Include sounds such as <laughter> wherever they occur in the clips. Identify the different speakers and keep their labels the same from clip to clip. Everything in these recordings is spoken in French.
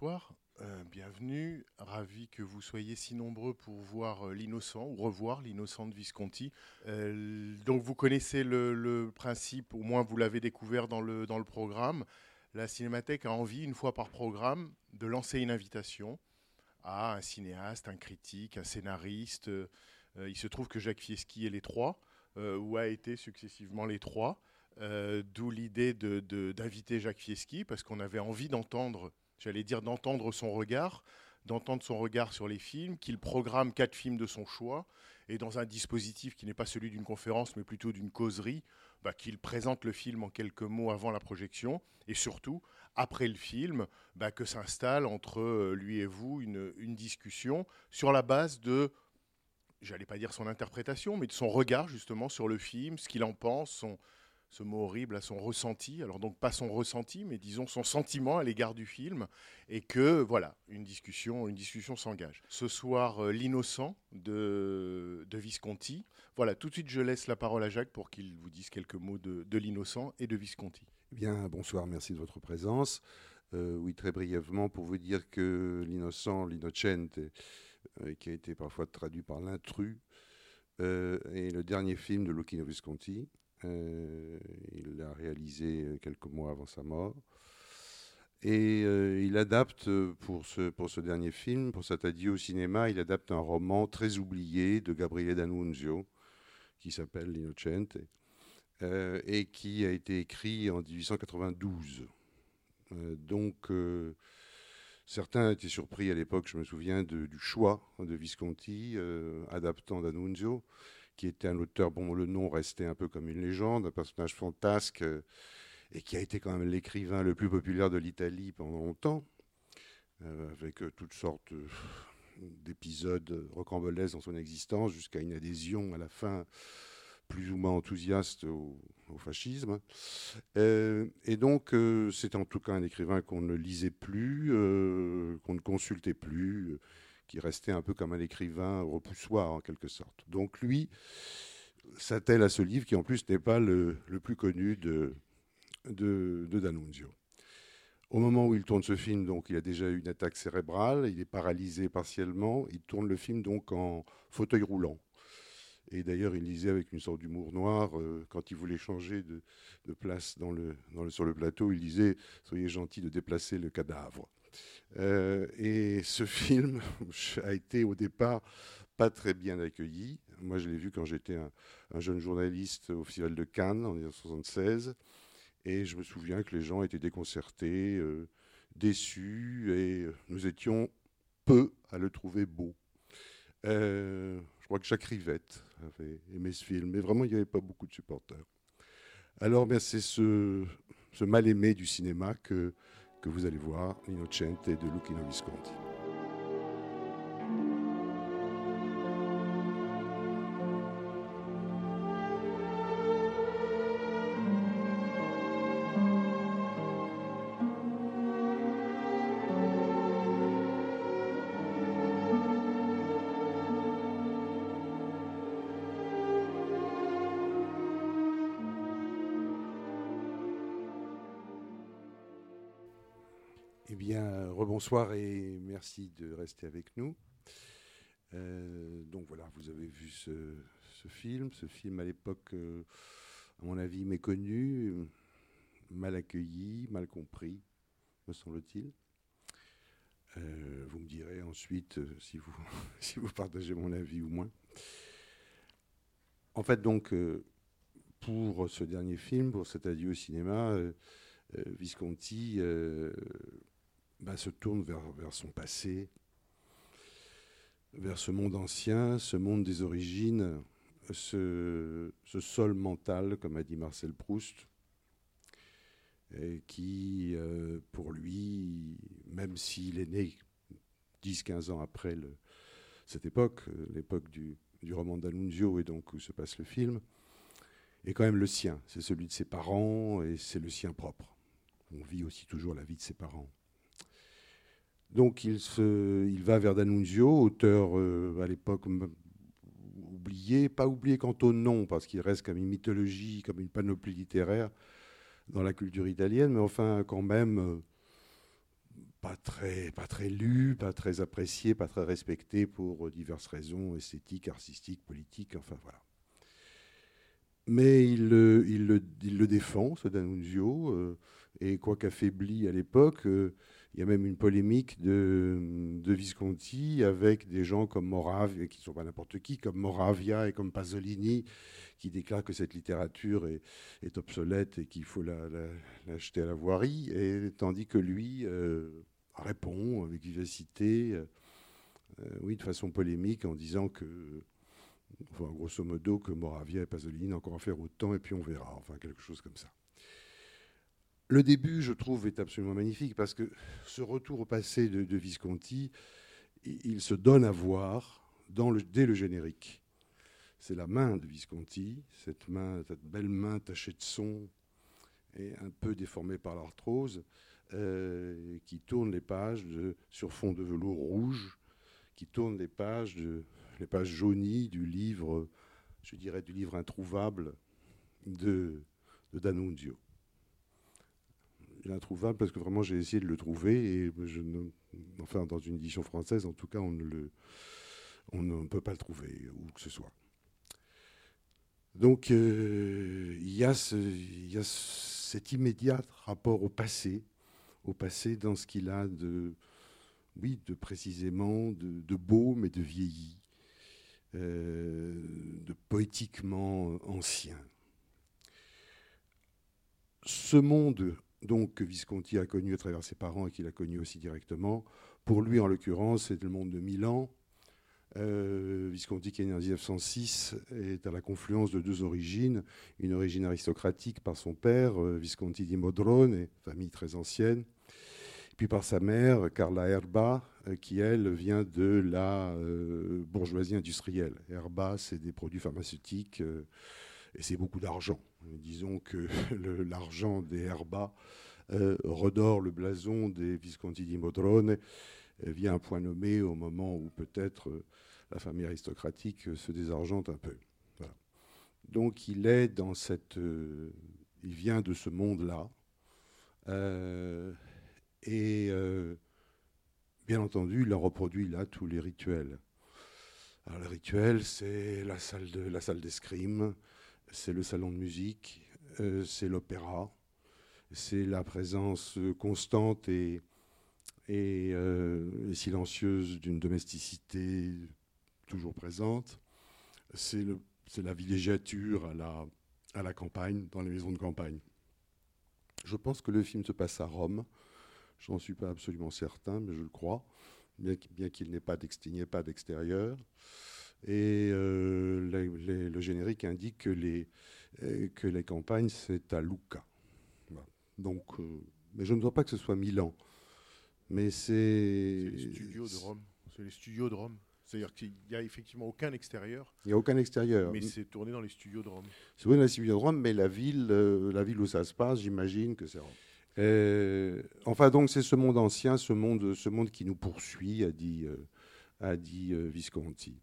Speaker 1: Bonsoir, euh, bienvenue, ravi que vous soyez si nombreux pour voir euh, l'innocent ou revoir l'innocent de Visconti. Euh, donc vous connaissez le, principe, au moins vous l'avez découvert dans le, dans le programme. La Cinémathèque a envie, une fois par programme, de lancer une invitation à un cinéaste, un critique, un scénariste. Il se trouve que Jacques Fieschi est les trois, ou a été successivement les trois. D'où l'idée d'inviter Jacques Fieschi, parce qu'on avait envie d'entendre, j'allais dire d'entendre son regard, d'entendre son regard sur les films, qu'il programme quatre films de son choix, et dans un dispositif qui n'est pas celui d'une conférence, mais plutôt d'une causerie, bah, qu'il présente le film en quelques mots avant la projection, et surtout, après le film, bah, que s'installe entre euh, lui et vous une, une discussion sur la base de, j'allais pas dire son interprétation, mais de son regard justement sur le film, ce qu'il en pense, son, ce mot horrible à son ressenti, alors donc pas son ressenti, mais disons son sentiment à l'égard du film, et que voilà, une discussion, une discussion s'engage. Ce soir, euh, l'innocent de, Visconti. Voilà, tout de suite, je laisse la parole à Jacques pour qu'il vous dise quelques mots de, l'innocent et de Visconti.
Speaker 2: Eh Bien, bonsoir, merci de votre présence. Euh, oui, très brièvement, pour vous dire que l'innocent, l'innocente, euh, qui a été parfois traduit par l'intrus, est le dernier film de Luchino Visconti. Euh, il l'a réalisé euh, quelques mois avant sa mort. Et euh, il adapte pour ce, pour ce dernier film, pour cet au cinéma, il adapte un roman très oublié de Gabriele D'Annunzio qui s'appelle L'Innocente et qui a été écrit en 1892. Euh, donc, certains étaient surpris à l'époque, je me souviens, du choix de Visconti, adaptant d'Annunzio, qui était un auteur, bon, le nom restait un peu comme une légende, un personnage fantasque, euh, et qui a été quand même l'écrivain le plus populaire de l'Italie pendant longtemps, euh, avec euh, toutes sortes d'épisodes rocambolesques dans son existence, jusqu'à une adhésion à la fin plus ou moins enthousiaste au, fascisme. Et donc, euh, c'est en tout cas un écrivain qu'on ne lisait plus, qu'on ne consultait plus, qui restait un peu comme un écrivain repoussoir en quelque sorte. Donc lui s'attelle à ce livre qui en plus n'est pas le, plus connu de, D'Annunzio. Au moment où il tourne ce film, donc, il a déjà eu une attaque cérébrale, il est paralysé partiellement, il tourne le film donc en fauteuil roulant. Et d'ailleurs, il disait avec une sorte d'humour noir, euh, quand il voulait changer de, place dans le- sur le plateau, il disait Soyez gentil de déplacer le cadavre. Euh, et ce film <laughs> a été au départ pas très bien accueilli. Moi, je l'ai vu quand j'étais un, un jeune journaliste au Festival de Cannes en 1976. Et je me souviens que les gens étaient déconcertés, euh, déçus, et euh, nous étions peu à le trouver beau. Je crois que Jacques Rivette avait aimé ce film, mais vraiment, il n'y avait pas beaucoup de supporters. Alors, ben, c'est ce, ce mal-aimé du cinéma que, vous allez voir, Innocente de Luchino Visconti. Bien, rebonsoir et merci de rester avec nous. Euh, donc voilà, vous avez vu ce, film, ce film à l'époque, euh, à mon avis, méconnu, mal accueilli, mal compris, me semble-t-il. Euh, vous me direz ensuite si, vous, <laughs> si vous partagez mon avis ou moins. En fait, donc, pour ce dernier film, pour cet adieu au cinéma, Visconti bah, se tourne vers, son passé, vers ce monde ancien, ce monde des origines ce, sol mental, comme a dit Marcel Proust, et qui, euh, pour lui, même s'il est né 10-15 ans après cette époque, euh, l'époque du, du roman d'Annunzio et donc où se passe le film, est quand même le sien. C'est celui de ses parents et c'est le sien propre. On vit aussi toujours la vie de ses parents. Donc il, se, il va vers D'Annunzio, auteur euh, à l'époque oublié, pas oublié quant au nom, parce qu'il reste comme une mythologie, comme une panoplie littéraire dans la culture italienne, mais enfin quand même euh, pas très, lu, pas très apprécié, pas très respecté pour euh, diverses raisons esthétiques, artistiques, politiques, enfin voilà. Mais il, le- défend, ce D'Annunzio, et quoique affaibli à l'époque, il y a même une polémique de, Visconti avec des gens comme Moravia, qui ne sont pas n'importe qui, comme Moravia et comme Pasolini, qui déclarent que cette littérature est, obsolète et qu'il faut la- la- l'acheter à la voirie, et, tandis que lui euh, répond avec vivacité, euh, euh, oui, de façon polémique, en disant que, enfin, grosso modo, que Moravia et Pasolini n'ont encore à faire autant, et puis on verra, enfin, quelque chose comme ça. Le début, je trouve, est absolument magnifique parce que ce retour au passé de, Visconti, il, se donne à voir dès le générique. C'est la main de Visconti, cette main, cette belle main tachée de son et un peu déformée par l'arthrose, euh, qui tourne les pages sur fond de velours rouge, qui tourne les pages, de, les pages jaunies du livre, je dirais du livre introuvable de, de D'Annunzio l'introuvable parce que vraiment j'ai essayé de le trouver et enfin dans une édition française en tout cas on ne peut pas le trouver où que ce soit. Donc euh, il y a cet immédiat rapport au passé, au passé dans ce qu'il a de oui de précisément de, de beau mais de vieilli, euh, de poétiquement ancien. Ce monde donc Visconti a connu à travers ses parents et qu'il a connu aussi directement. Pour lui, en l'occurrence, c'est le monde de Milan. Euh, Visconti, qui est né en 1906, est à la confluence de deux origines. Une origine aristocratique par son père, euh, Visconti di Modrone, famille très ancienne, puis par sa mère, Carla Erba, euh, qui, elle, vient de la bourgeoisie industrielle. Erba, c'est des produits pharmaceutiques et c'est beaucoup d'argent. Disons que <laughs> l'argent des Herba euh, redore le blason des Visconti di Modrone euh, via un point nommé au moment où peut-être euh, la famille aristocratique euh, se désargente un peu. Donc il est dans cette, il vient de ce monde-là et bien entendu il a reproduit là tous les rituels. Alors le rituel c'est la salle de la salle d'escrime, c'est le salon de musique, euh, c'est l'opéra, c'est la présence constante et, et, euh, silencieuse d'une domesticité toujours présente, c'est la villégiature à la, à la campagne, dans les maisons de campagne. Je pense que le film se passe à Rome, je n'en suis pas absolument certain, mais je le crois, bien bien qu'il n'ait pas d'extérieur. Et euh, les- les- le générique indique que les, euh, que les campagnes, c'est à Lucca. Voilà. Donc, euh, mais je ne vois pas que ce soit Milan. Mais c'est.
Speaker 1: Les studios de Rome. C'est les studios de Rome. C'est-à-dire qu'il n'y a effectivement aucun extérieur,
Speaker 2: Il n'y a aucun extérieur.
Speaker 1: mais c'est tourné dans les studios de Rome.
Speaker 2: C'est vrai, la studio de Rome, mais la ville, euh, la ville où ça se passe, j'imagine que c'est Rome. Euh, enfin, donc, c'est ce monde ancien, ce monde, ce monde qui nous poursuit, a dit, euh, a dit Visconti.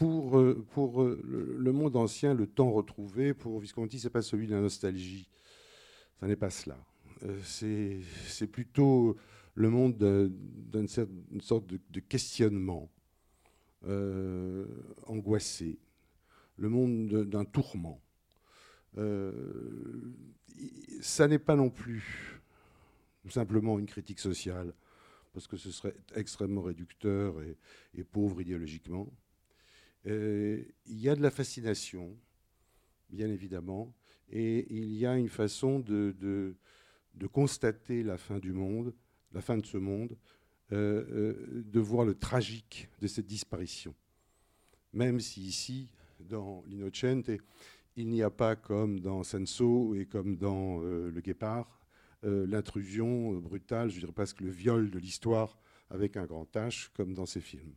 Speaker 2: Pour, euh, euh, le, monde ancien, le temps retrouvé, pour Visconti, c'est pas celui de la nostalgie. Ça n'est pas cela. Euh, c'est plutôt le monde de- d'une sorte de, questionnement angoissé, le monde de- d'un tourment. Euh, ça n'est pas non plus simplement une critique sociale, parce que ce serait extrêmement réducteur et pauvre idéologiquement. Euh, il y a de la fascination, bien évidemment, et il y a une façon de, constater la fin du monde, la fin de ce monde, euh, euh, de voir le tragique de cette disparition. Même si ici, dans l'Innocente, il n'y a pas comme dans Senso et comme dans Le Guépard, l'intrusion brutale, je dirais presque le viol de l'histoire avec un grand H, comme dans ces films.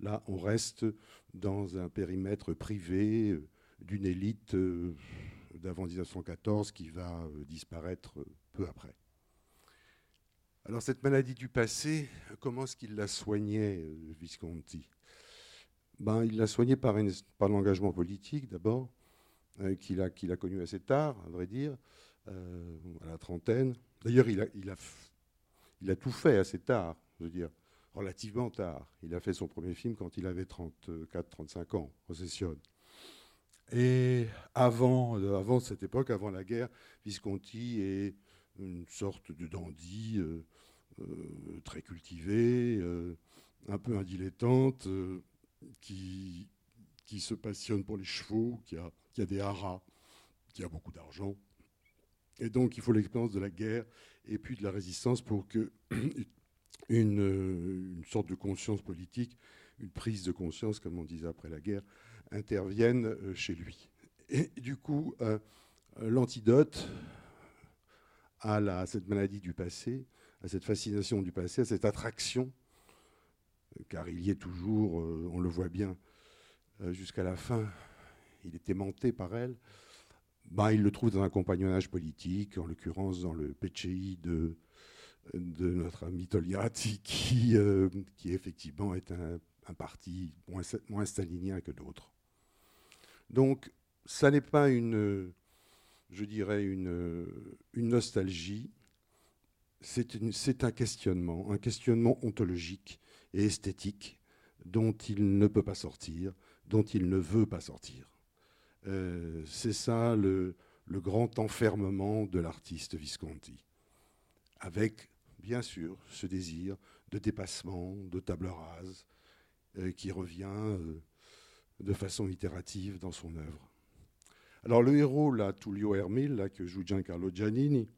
Speaker 2: Là, on reste dans un périmètre privé euh, d'une élite d'avant 1914 qui va disparaître peu après. Alors cette maladie du passé, comment est-ce qu'il la soignait, Visconti? Ben, Il l'a soignée par, l'engagement politique d'abord, euh, qu'il a, connu assez tard, à vrai dire, euh, à la trentaine. D'ailleurs, il a tout fait assez tard, je veux dire, relativement tard. Il a fait son premier film quand il avait 34-35 ans, Possession. Et avant, euh, avant cette époque, avant la guerre, Visconti est une sorte de dandy très cultivé, un peu indilettante, qui, qui se passionne pour les chevaux, qui a des haras, qui a beaucoup d'argent. Et donc, il faut l'expérience de la guerre et puis de la résistance pour que <clears throat> une, une, sorte de conscience politique, une prise de conscience, comme on disait après la guerre, intervienne euh, chez lui. Et du coup, euh, l'antidote à, cette maladie du passé, à cette fascination du passé, à cette attraction, car il y est toujours, euh, on le voit bien, euh, jusqu'à la fin, il est aimanté par elle, ben, il le trouve dans un compagnonnage politique, en l'occurrence dans le PCI de, de notre ami Togliatti, <laughs> qui, euh, qui effectivement est un, parti moins, moins, stalinien que d'autres. Donc, ça n'est pas une, je dirais, une, une nostalgie, c'est un questionnement, un questionnement ontologique et esthétique dont il ne peut pas sortir, dont il ne veut pas sortir. Euh, c'est ça le, grand enfermement de l'artiste Visconti, avec bien sûr ce désir de dépassement, de table rase, euh, qui revient euh, de façon itérative dans son œuvre. Alors le héros, là, Tullio Hermil, là, que joue Giancarlo Giannini,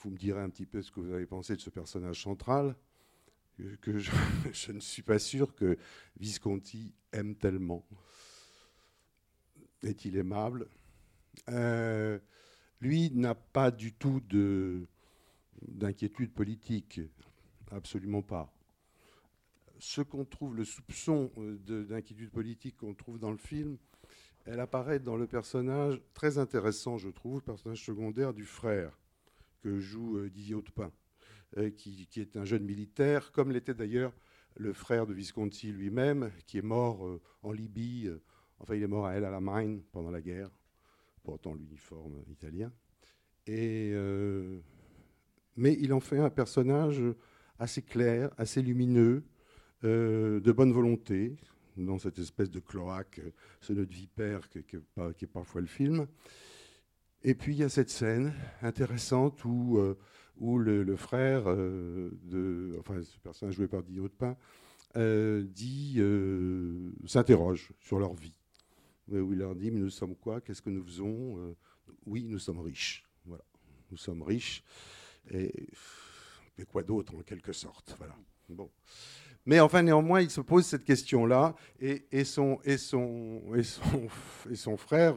Speaker 2: vous me direz un petit peu ce que vous avez pensé de ce personnage central que <laughs> je, ne suis pas sûr que Visconti aime tellement. Est-il aimable? Euh, Lui n'a pas du tout d'inquiétude politique, absolument pas. Ce qu'on trouve, le soupçon euh, d'inquiétude politique qu'on trouve dans le film, elle apparaît dans le personnage très intéressant, je trouve, le personnage secondaire du frère que joue euh, Didier Hautepin. Euh, qui, est un jeune militaire, comme l'était d'ailleurs le frère de Visconti lui-même, qui est mort en Libye. Enfin, il est mort à El Alamein pendant la guerre, portant l'uniforme italien. Et, mais il en fait un personnage assez clair, assez lumineux, de bonne volonté, dans cette espèce de cloaque, ce nœud de vipère qui, est parfois le film. Et puis il y a cette scène intéressante où où le, frère euh, de, enfin, ce personnage joué par Hautepin, euh, dit, euh, s'interroge sur leur vie. Où il leur dit, mais nous sommes quoi? Qu'est-ce que nous faisons? Oui, nous sommes riches. Voilà, nous sommes riches. Et, quoi d'autre, en quelque sorte Voilà. Bon. Mais enfin, néanmoins, il se pose cette question-là, et, et, son, et, son, et, son, <laughs> et son frère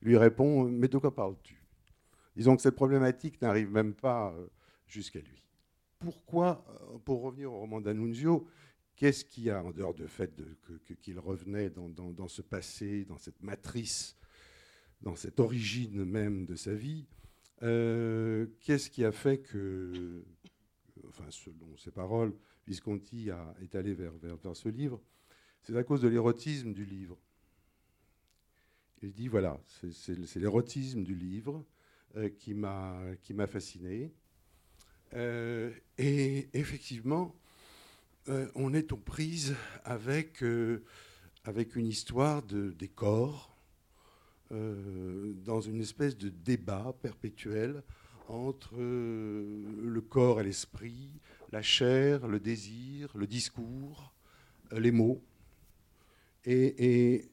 Speaker 2: lui répond Mais de quoi parles-tu? Disons que cette problématique n'arrive même pas euh, jusqu'à lui. Pourquoi, euh, pour revenir au roman d'Annunzio, qu'est-ce qu'il y a en dehors du fait qu'il revenait dans, ce passé, dans cette matrice, dans cette origine même de sa vie euh, Qu'est-ce qui a fait que, enfin, selon ses paroles, Visconti a, est allé vers, vers, vers ce livre? C'est à cause de l'érotisme du livre. Il dit voilà, c'est l'érotisme du livre euh, qui m'a fasciné. Euh, et effectivement, euh, on est aux prises avec, avec une histoire de, des corps, dans une espèce de débat perpétuel entre le corps et l'esprit, la chair, le désir, le discours, les mots. Et,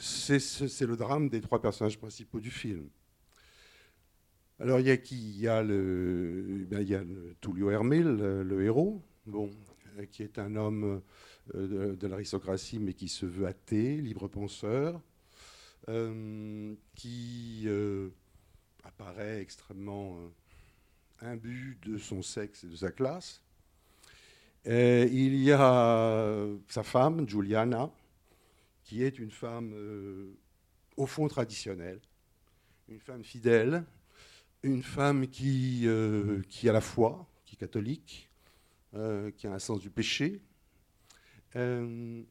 Speaker 2: c'est le drame des trois personnages principaux du film. Alors, il y a qui? Il y a, ben, Tullio Hermil, le, héros. Euh, qui est un homme euh, de, de l'aristocratie, mais qui se veut athée, libre penseur, euh, qui euh, apparaît extrêmement euh, imbu de son sexe et de sa classe. Il y a sa femme, Juliana, qui est une femme au fond traditionnelle, une femme fidèle, une femme qui, qui a la foi, qui est catholique, qui a un sens du péché, dans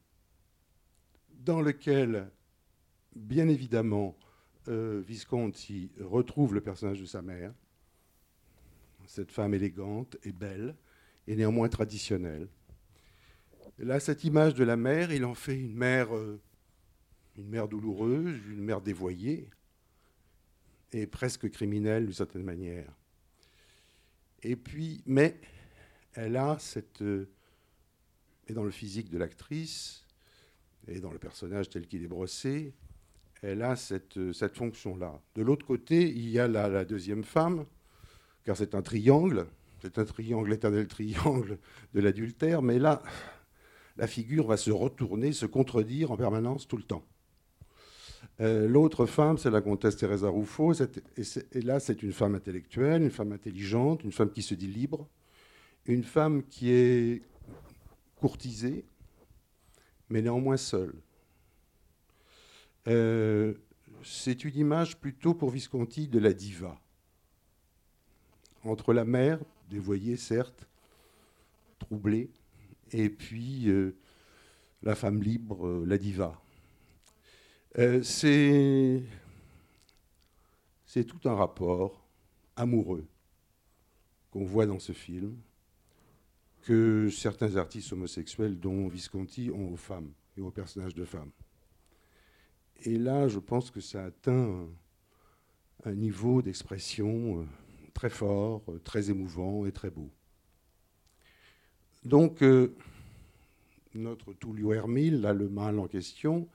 Speaker 2: lequel, bien évidemment, euh, Visconti retrouve le personnage de sa mère, cette femme élégante et belle, et néanmoins traditionnelle. Là, cette image de la mère, il en fait une mère, euh, une mère douloureuse, une mère dévoyée, et presque criminelle d'une certaine manière. Et puis, mais elle a cette, euh, et dans le physique de l'actrice, et dans le personnage tel qu'il est brossé, elle a cette, euh, cette fonction-là. De l'autre côté, il y a la, deuxième femme, car c'est un triangle, c'est un triangle, éternel triangle de l'adultère, mais là, la figure va se retourner, se contredire en permanence tout le temps. Euh, L'autre femme, c'est la comtesse Teresa Ruffo, et là, c'est une femme intellectuelle, une femme intelligente, une femme qui se dit libre, une femme qui est courtisée, mais néanmoins seule. Euh, c'est une image plutôt pour Visconti de la diva. Entre la mère, dévoyée certes, troublée, et puis euh, la femme libre, euh, la diva. C'est tout un rapport amoureux qu'on voit dans ce film que certains artistes homosexuels, dont Visconti, ont aux femmes et aux personnages de femmes. Et là, je pense que ça atteint un, niveau d'expression euh, très fort, euh, très émouvant et très beau. Donc, euh, notre Tullio Hermil, là, le mâle en question,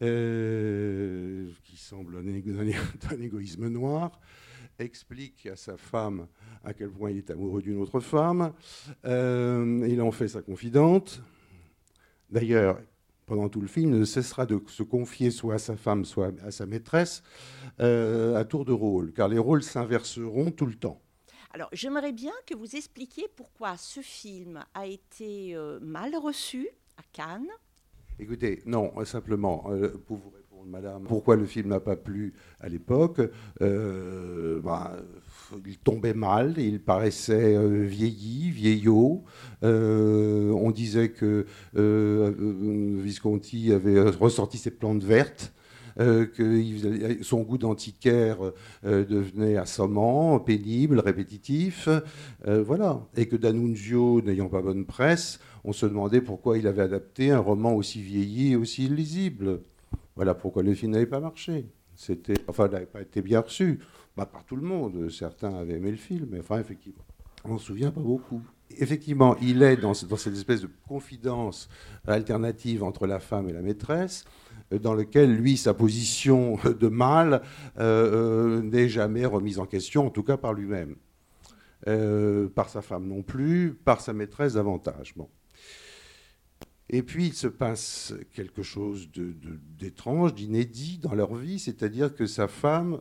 Speaker 2: qui semble <laughs> un, égoïsme noir, explique à sa femme à quel point il est amoureux d'une autre femme. Il en fait sa confidente. D'ailleurs, pendant tout le film, il ne cessera de se confier soit à sa femme, soit à sa maîtresse, euh, à tour de rôle, car les rôles s'inverseront tout le temps.
Speaker 3: Alors, j'aimerais bien que vous expliquiez pourquoi ce film a été euh, mal reçu à Cannes.
Speaker 2: Écoutez, non, simplement, euh, pour vous répondre, madame, pourquoi le film n'a pas plu à l'époque euh, bah, Il tombait mal, il paraissait euh, vieilli, vieillot. Euh, on disait que Visconti avait ressorti ses plantes vertes. que son goût d'antiquaire devenait assommant, pénible, répétitif, voilà, et que D'Annunzio, n'ayant pas bonne presse, on se demandait pourquoi il avait adapté un roman aussi vieilli et aussi illisible. Voilà pourquoi le film n'avait pas marché. C'était, enfin, n'avait pas été bien reçu. Bah, par tout le monde. Certains avaient aimé le film, mais enfin, effectivement, on se souvient pas beaucoup. Effectivement, il est dans, ce- dans cette espèce de confidence alternative entre la femme et la maîtresse, euh, dans lequel, lui, sa position <laughs> de mâle euh, euh, n'est jamais remise en question, en tout cas par lui-même. Euh, par sa femme non plus, par sa maîtresse davantage. Et puis il se passe quelque chose d'étrange, d'inédit dans leur vie, c'est-à-dire que sa femme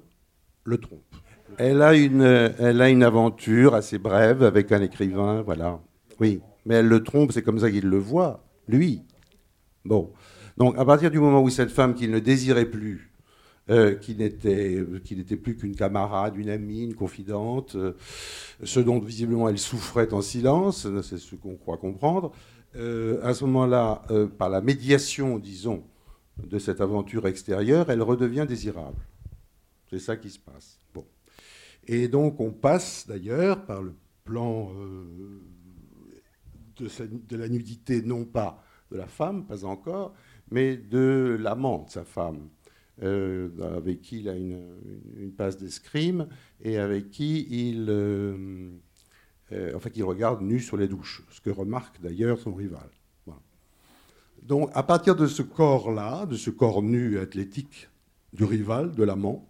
Speaker 2: le trompe. Elle a, une, elle a une aventure assez brève avec un écrivain, voilà. Oui, mais elle le trompe, c'est comme ça qu'il le voit, lui. Bon. Donc à partir du moment où cette femme qu'il ne désirait plus, euh, qui n'était qui n'était plus qu'une camarade, une amie, une confidente, euh, ce dont visiblement elle souffrait en silence, c'est ce qu'on croit comprendre, euh, à ce moment-là, euh, par la médiation, disons, de cette aventure extérieure, elle redevient désirable. C'est ça qui se passe. Bon. Et donc on passe d'ailleurs par le plan euh, de, la nudité, non pas de la femme, pas encore, mais de l'amant de sa femme, avec qui il a une, passe d'escrime et avec qui il, euh, enfin, qu'il regarde nu sur les douches, ce que remarque d'ailleurs son rival. Donc à partir de ce corps-là, de ce corps nu athlétique du rival, de l'amant,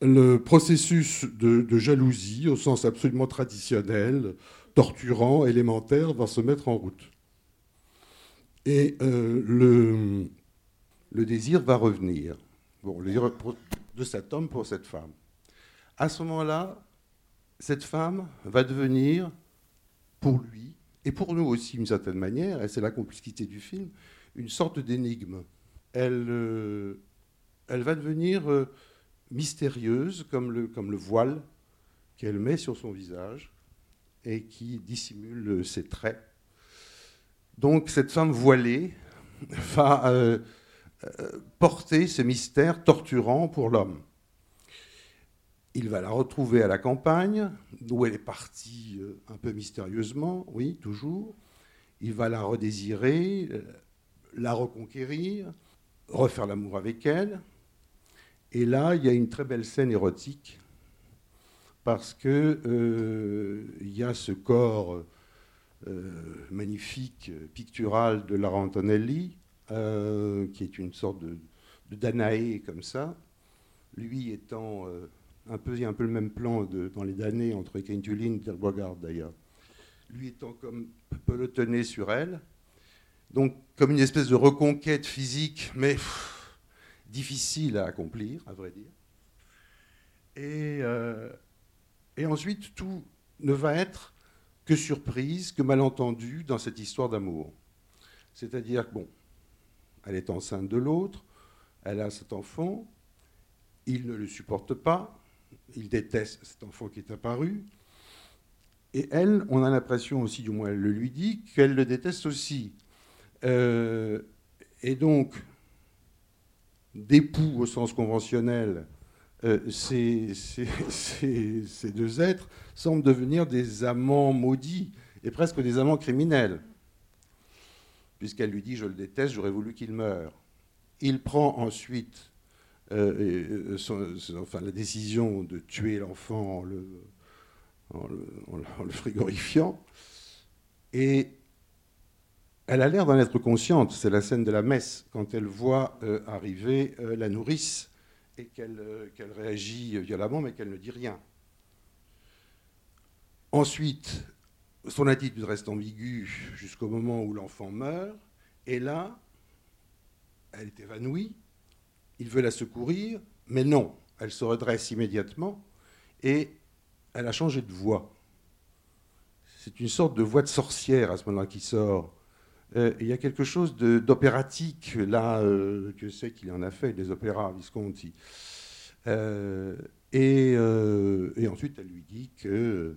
Speaker 2: le processus de, jalousie, au sens absolument traditionnel, torturant, élémentaire, va se mettre en route. Et euh, le, le désir va revenir. Bon, le désir de cet homme pour cette femme. À ce moment-là, cette femme va devenir, pour lui, et pour nous aussi d'une certaine manière, et c'est la complicité du film, une sorte d'énigme. Elle, euh, va devenir euh, mystérieuse comme le, voile qu'elle met sur son visage et qui dissimule euh, ses traits. Donc cette femme voilée va porter ce mystère torturant pour l'homme. Il va la retrouver à la campagne, où elle est partie euh, un peu mystérieusement, oui, toujours. Il va la redésirer, euh, la reconquérir, refaire l'amour avec elle. Et là, il y a une très belle scène érotique, parce que euh, il y a ce corps magnifique, pictural de Lara Antonelli, qui est une sorte de, de Danaé comme ça, lui étant un peu, le même plan dans les Danaé entre Quintulin et Terboigard d'ailleurs, lui étant comme pelotonné sur elle, donc comme une espèce de reconquête physique, mais difficile à accomplir, à vrai dire. Et, euh, et ensuite, tout ne va être que surprise, que malentendu dans cette histoire d'amour. C'est-à-dire bon, elle est enceinte de l'autre, elle a cet enfant, il ne le supporte pas, il déteste cet enfant qui est apparu, et elle, on a l'impression aussi, du moins elle le lui dit, qu'elle le déteste aussi. Euh, et donc, d'époux au sens conventionnel, euh, ces, deux êtres semblent devenir des amants maudits et presque des amants criminels. Puisqu'elle lui dit Je le déteste, j'aurais voulu qu'il meure. Il prend ensuite euh, euh, enfin, la décision de tuer l'enfant en le, frigorifiant. Et elle a l'air d'en être consciente. C'est la scène de la messe, quand elle voit euh, arriver la nourrice et qu'elle réagit violemment, mais qu'elle ne dit rien. Ensuite, son attitude reste ambiguë jusqu'au moment où l'enfant meurt. Et là, elle est évanouie. Il veut la secourir, mais non. Elle se redresse immédiatement et elle a changé de voix. C'est une sorte de voix de sorcière à ce moment-là qui sort. Euh, il y a quelque chose d'opératique, là, euh, que c'est qu'il en a fait, des opéras Visconti. Euh, et, euh, et ensuite, elle lui dit que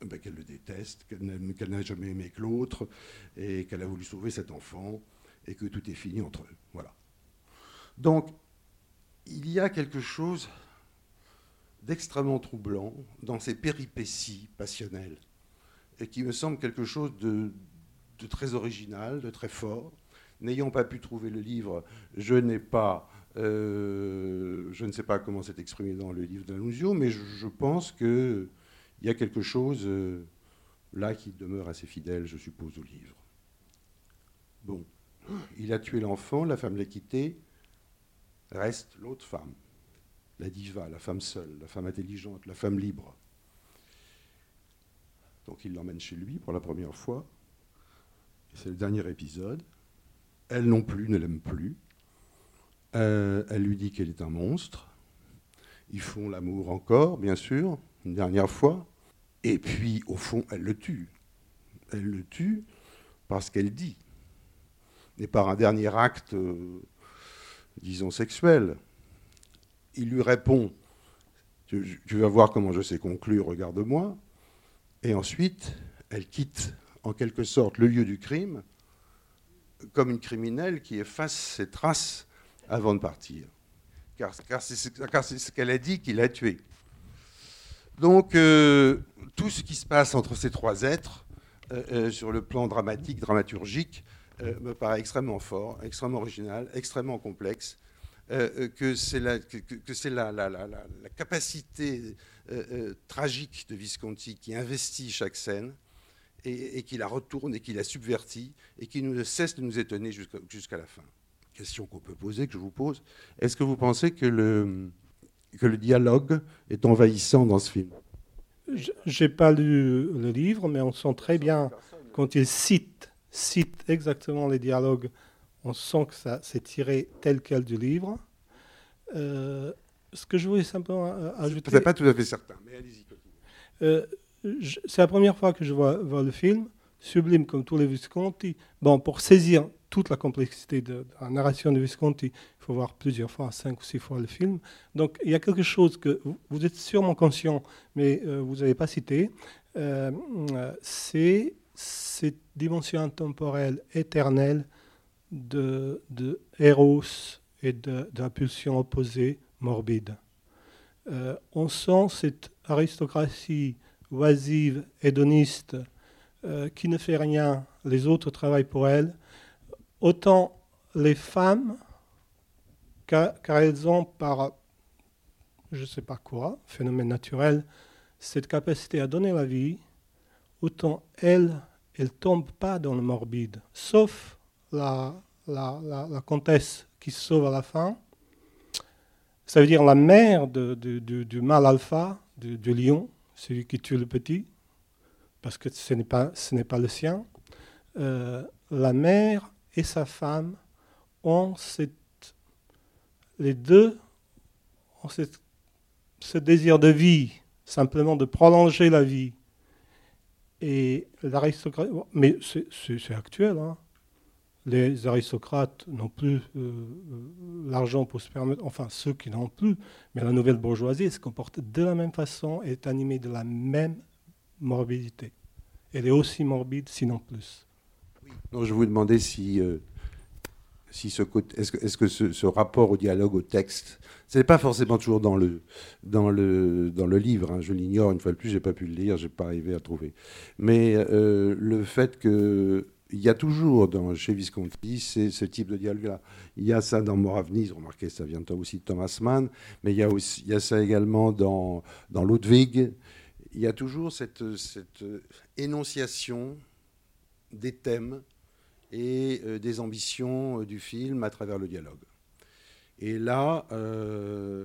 Speaker 2: ben, qu'elle le déteste, qu'elle n'a jamais aimé que l'autre, et qu'elle a voulu sauver cet enfant, et que tout est fini entre eux. Voilà. Donc, il y a quelque chose d'extrêmement troublant dans ces péripéties passionnelles, et qui me semble quelque chose de, très original, de très fort. N'ayant pas pu trouver le livre, je n'ai pas, euh, je ne sais pas comment c'est exprimé dans le livre d'Annunzio, mais je, pense que il y a quelque chose euh, là qui demeure assez fidèle, je suppose, au livre. Bon, il a tué l'enfant, la femme l'a quitté, reste l'autre femme, la diva, la femme seule, la femme intelligente, la femme libre. Donc il l'emmène chez lui pour la première fois. C'est le dernier épisode. Elle non plus ne l'aime plus. Euh, elle lui dit qu'elle est un monstre. Ils font l'amour encore, bien sûr, une dernière fois. Et puis, au fond, elle le tue. Elle le tue parce qu'elle dit, et par un dernier acte, euh, disons, sexuel. Il lui répond, tu, vas voir comment je sais conclure, regarde-moi. Et ensuite, elle quitte en quelque sorte le lieu du crime comme une criminelle qui efface ses traces avant de partir. Car, c'est ce- qu'elle a dit qu'il a tué. Donc, euh, tout ce qui se passe entre ces trois êtres, euh, euh, sur le plan dramatique, dramaturgique, me paraît extrêmement fort, extrêmement original, extrêmement complexe, euh, euh, que c'est la, que, que- la, la- la- la- la capacité euh, euh, tragique de Visconti qui investit chaque scène et, et qui la retourne et qui la subvertit et qui ne cesse de nous étonner jusqu'à jusqu'à la fin. Question qu'on peut poser, que je vous pose. Est-ce que vous pensez que le, que le dialogue est envahissant dans ce film?
Speaker 4: J'ai pas lu le livre, mais on sent très bien quand il cite, cite exactement les dialogues, on sent que ça c'est tiré tel quel du livre. Euh, ce que je voulais simplement euh, ajouter.
Speaker 2: C'est pas tout à fait certain, mais allez-y.
Speaker 4: Euh, c'est la première fois que je vois, vois le film, sublime comme tous les Visconti. Bon, pour saisir toute la complexité de, de la narration de Visconti, il faut voir plusieurs fois, cinq ou six fois le film. Donc il y a quelque chose que vous, vous êtes sûrement conscient, mais euh, vous n'avez pas cité. C'est cette dimension intemporelle éternelle de, de Eros et de, de la pulsion opposée morbide. Euh, on sent cette aristocratie oisive, hédoniste, euh, qui ne fait rien, les autres travaillent pour elle. Autant les femmes, car, car elles ont par, je ne sais pas quoi, phénomène naturel, cette capacité à donner la vie, autant elles, elles ne tombent pas dans le morbide, sauf la, comtesse qui se sauve à la fin. Ça veut dire la mère du- mâle alpha, du, lion, celui qui tue le petit, parce que ce n'est pas, ce n'est pas le sien. Euh, la mère et sa femme ont les deux ce désir de vie, simplement de prolonger la vie. Et l'aristocratie, mais c'est- actuel. hein. Les aristocrates n'ont plus euh, euh, l'argent pour se permettre, enfin ceux qui n'en ont plus, mais la nouvelle bourgeoisie se comporte de la même façon et est animée de la même morbidité. Elle est aussi morbide, sinon plus.
Speaker 2: Je vous demandais si, euh, si ce est-ce que, ce, rapport au dialogue, au texte, ce n'est pas forcément toujours dans le, dans le, dans le livre, hein, je l'ignore, une fois de plus, je n'ai pas pu le lire, je n'ai pas arrivé à trouver. Mais euh, le fait que il y a toujours dans, chez Visconti c'est ce type de dialogue-là. Il y a ça dans Moravnis, remarquez, ça vient aussi de Thomas Mann, mais il y a, aussi, il y a ça également dans, dans Ludwig. Il y a toujours cette, cette énonciation des thèmes et euh, des ambitions euh, du film à travers le dialogue. Et là, euh,